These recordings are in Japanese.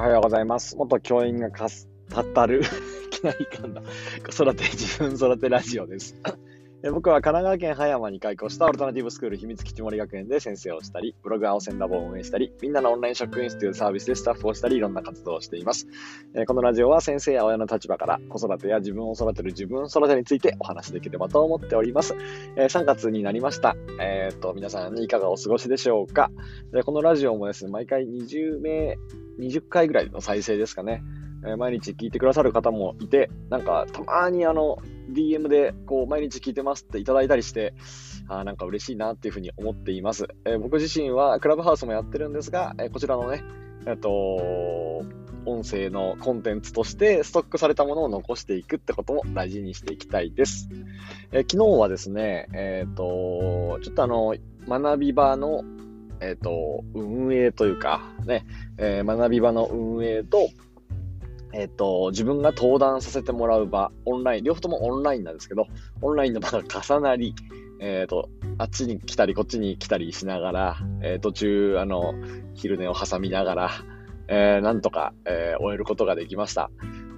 おはようございます。元教員がかすたたる、いきなりかんだ、子育て、自分育てラジオです。僕は神奈川県葉山に開校したオルタナティブスクール秘密基地森学園で先生をしたり、ブログ青線ラボを運営したり、みんなのオンライン職員室というサービスでスタッフをしたり、いろんな活動をしています。このラジオは先生や親の立場から子育てや自分を育てる自分育てについてお話しできればと思っております。3月になりました。えっ、と、皆さんいかがお過ごしでしょうか？このラジオもですね、毎回20名、20回ぐらいの再生ですかね。毎日聞いてくださる方もいて、なんかたまにあの DM でこう毎日聞いてますっていただいたりして、あなんか嬉しいなっていうふうに思っています。えー僕自身はクラブハウスもやってるんですが、えーこちらのね、えっと、音声のコンテンツとしてストックされたものを残していくってことも大事にしていきたいです。え昨日はですね、えっ、と、ちょっとあの、学び場の、えっ、と、運営というか、ね、え学び場の運営と、えっ、と、自分が登壇させてもらう場、オンライン、両方ともオンラインなんですけど、オンラインの場が重なり、えっ、と、あっちに来たり、こっちに来たりしながら、えー途中、あの、昼寝を挟みながら、えーなんとか、え終えることができました。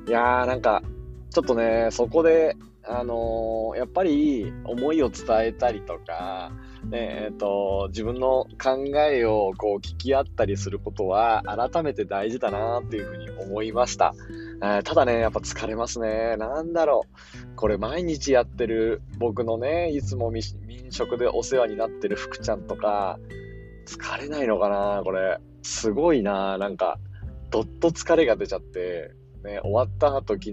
いやー、なんか、ちょっとね、そこで、あのーやっぱり思いを伝えたりとか、ねえーと自分の考えをこう聞き合ったりすることは改めて大事だなっていうふうに思いました、えーただねやっぱ疲れますね。なんだろう。これ毎日やってる僕のねいつも民民食でお世話になってる福ちゃんとか疲れないのかなこれ。すごいななんかどっと疲れが出ちゃって、ね、終わった後昨日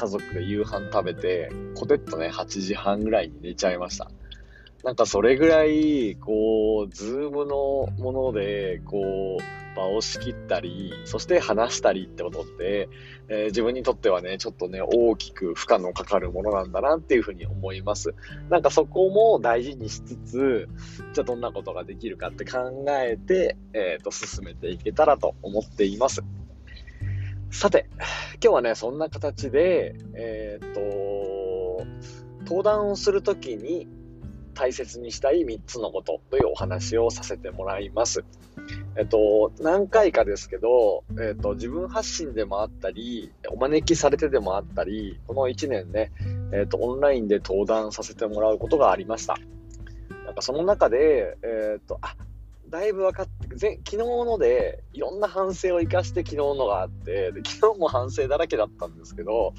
家族で夕飯食べて、コテッとね、8時半ぐらいに寝ちゃいました。なんかそれぐらい、こう、ズームのもので、こう、場を仕切ったり、そして話したりってことって、えー自分にとってはね、ちょっとね、大きく負荷のかかるものなんだなっていうふうに思います。なんかそこも大事にしつつ、じゃあどんなことができるかって考えて、えっ、と、進めていけたらと思っています。さて、今日はね、そんな形で、えっ、と、登壇をするときに大切にしたい3つのことというお話をさせてもらいます。えっと、何回かですけど、えっと、自分発信でもあったり、お招きされてでもあったり、この1年ね、えっと、オンラインで登壇させてもらうことがありました。なんかその中で、えっと、あ、だいぶ分かって、前昨日ので、いろんな反省を生かして昨日のがあって、で昨日も反省だらけだったんですけど、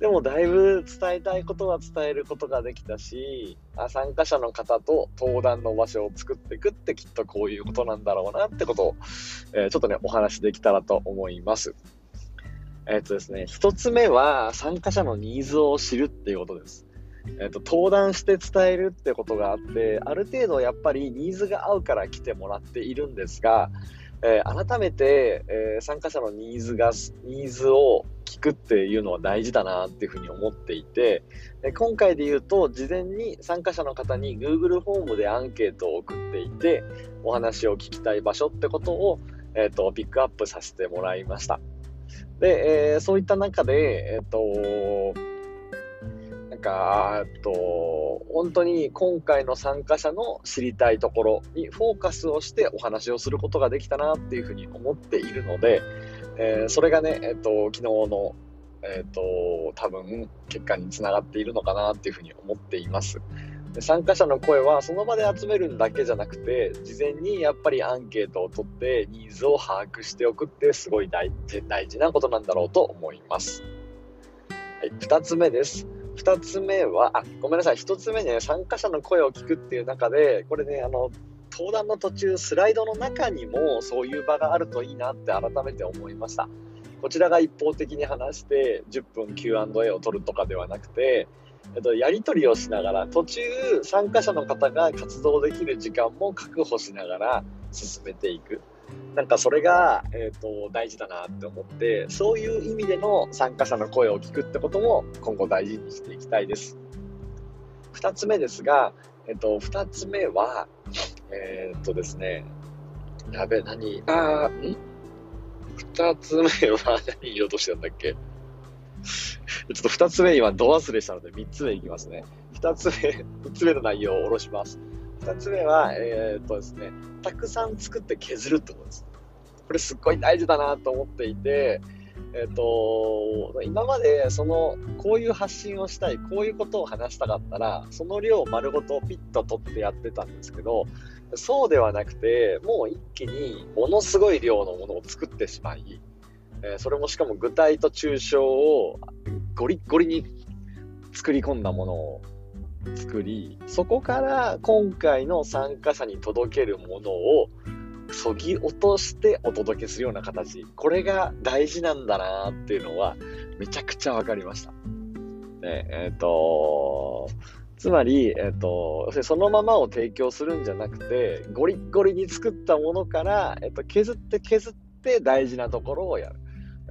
でもだいぶ伝えたいことは伝えることができたし、あ参加者の方と登壇の場所を作っていくってきっとこういうことなんだろうなってことを、えーちょっとね、お話できたらと思います。えっ、とですね、一つ目は参加者のニーズを知るっていうことです。えっ、と、登壇して伝えるってことがあって、ある程度やっぱりニーズが合うから来てもらっているんですが、えー改めて、えー参加者のニーズが、ニーズを聞くっていうのは大事だなっていうふうに思っていて、今回で言うと、事前に参加者の方に Google フォームでアンケートを送っていて、お話を聞きたい場所ってことを、えっ、と、ピックアップさせてもらいました。で、えーそういった中で、えっ、と、か、っと、本当に今回の参加者の知りたいところにフォーカスをしてお話をすることができたなっていうふうに思っているので、えーそれがね、えっと、昨日の、えっと、多分結果につながっているのかなっていうふうに思っています。で参加者の声はその場で集めるんだけじゃなくて、事前にやっぱりアンケートを取ってニーズを把握しておくってすごい大大事なことなんだろうと思います。はい、2つ目です。2つ目は、あ、ごめんなさい。1つ目ね、参加者の声を聞くっていう中で、これね、あの、登壇の途中、スライドの中にもそういう場があるといいなって改めて思いました。こちらが一方的に話して10分 Q&A を取るとかではなくて、えっと、やり取りをしながら、途中参加者の方が活動できる時間も確保しながら進めていく。なんかそれが、えっと大事だなって思って、そういう意味での参加者の声を聞くってことも今後大事にしていきたいです。二つ目ですが、えっと、二つ目は、えーっとですね、やべ、何、あ、ん？二つ目は 何言おうとしてたんだっけ？ちょっと二つ目今ド忘れしたので三つ目いきますね。二つ目、三つ目の内容を下ろします。二つ目は、えーっとですね、たくさん作って削るってことです。これすっごい大事だなと思っていて、えっ、と、今までその、こういう発信をしたい、こういうことを話したかったら、その量を丸ごとピッと取ってやってたんですけど、そうではなくて、もう一気にものすごい量のものを作ってしまい、え、それもしかも具体と抽象をゴリッゴリに作り込んだものを作り、そこから今回の参加者に届けるものをそぎ落としてお届けするような形。これが大事なんだなっていうのはめちゃくちゃ分かりました。ね、えっ、ー、と、つまり、え、ー、と、そのままを提供するんじゃなくて、ゴリッゴリに作ったものから、え、ー、と、削って削って大事なところをやる。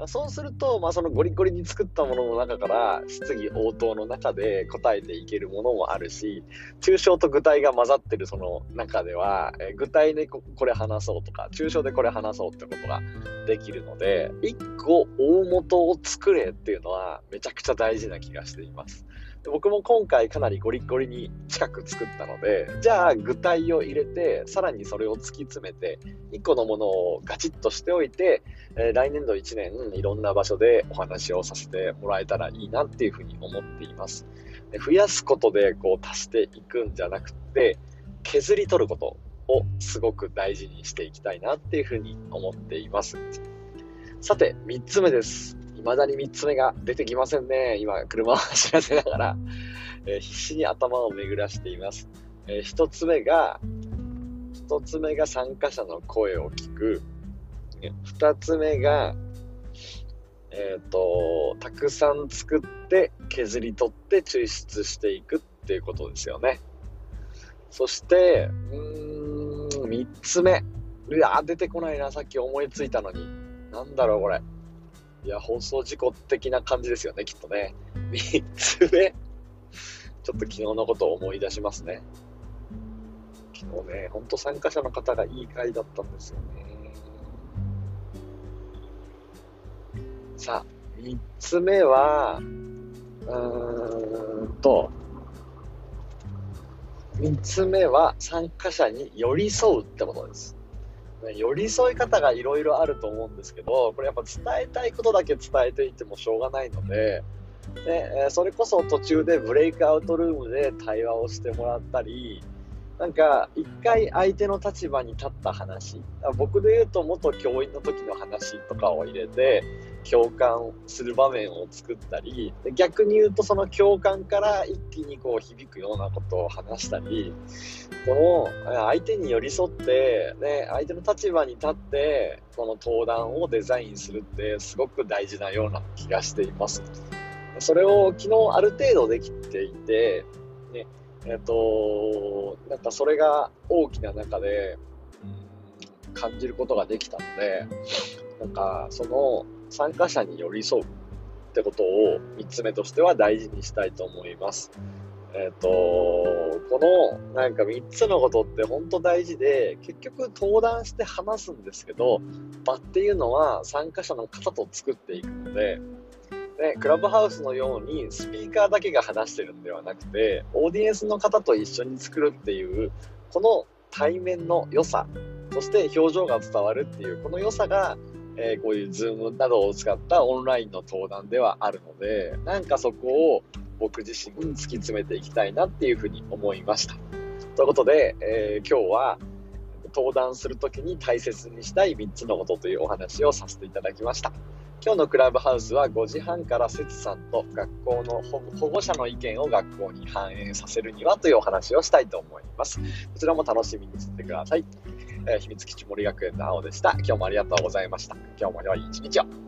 そうすると、まあ、そのゴリゴリに作ったものの中から質疑応答の中で答えていけるものもあるし抽象と具体が混ざってるその中では、え具体でこれ話そうとか抽象でこれ話そうってことができるので1個大元を作れっていうのはめちゃくちゃ大事な気がしています。僕も今回かなりゴリゴリに近く作ったので、じゃあ具体を入れて、さらにそれを突き詰めて、1個のものをガチッとしておいて、え、来年度1年いろんな場所でお話をさせてもらえたらいいなっていうふうに思っています。で増やすことでこう足していくんじゃなくて、削り取ることをすごく大事にしていきたいなっていうふうに思っています。さて、3つ目です。未だに3つ目が出てきませんね。今、車を走らせながら、えー、必死に頭を巡らしています。えー、1つ目が、1つ目が参加者の声を聞く。2つ目が、えっ、ー、と、たくさん作って削り取って抽出していくっていうことですよね。そして、うん、3つ目。うわ出てこないな、さっき思いついたのに。なんだろう、これ。いや、放送事故的な感じですよね、きっとね。3つ目。ちょっと昨日のことを思い出しますね。昨日ね、ほんと参加者の方がいい回だったんですよね。さあ、3つ目は、うーんと、3つ目は参加者に寄り添うってことです。寄り添い方がいろいろあると思うんですけど、これやっぱ伝えたいことだけ伝えていてもしょうがないので、でそれこそ途中でブレイクアウトルームで対話をしてもらったり、なんか一回相手の立場に立った話、僕で言うと元教員の時の話とかを入れて、共感する場面を作ったり逆に言うとその共感から一気にこう響くようなことを話したりこの相手に寄り添って、ね、相手の立場に立ってこの登壇をデザインするってすごく大事なような気がしています。それを昨日ある程度できていて、ねえっ、となんかそれが大きな中で、感じることができたのでなんかその参加者に寄り添うってことを3つ目としては大事にしたいと思います。えっ、と、このなんか3つのことって本当大事で、結局登壇して話すんですけど、場っていうのは参加者の方と作っていくので、ね、クラブハウスのようにスピーカーだけが話してるんではなくて、オーディエンスの方と一緒に作るっていう、この対面の良さ、そして表情が伝わるっていう、この良さがえー、こういう Zoom などを使ったオンラインの登壇ではあるので、なんかそこを僕自身突き詰めていきたいなっていうふうに思いました。ということで、えー、今日は登壇するときに大切にしたい3つのことというお話をさせていただきました。今日のクラブハウスは5時半から節さんと学校の保護者の意見を学校に反映させるにはというお話をしたいと思います。こちらも楽しみにしてください。えー、秘密基地森学園の青でした。今日もありがとうございました。今日も良い一日を。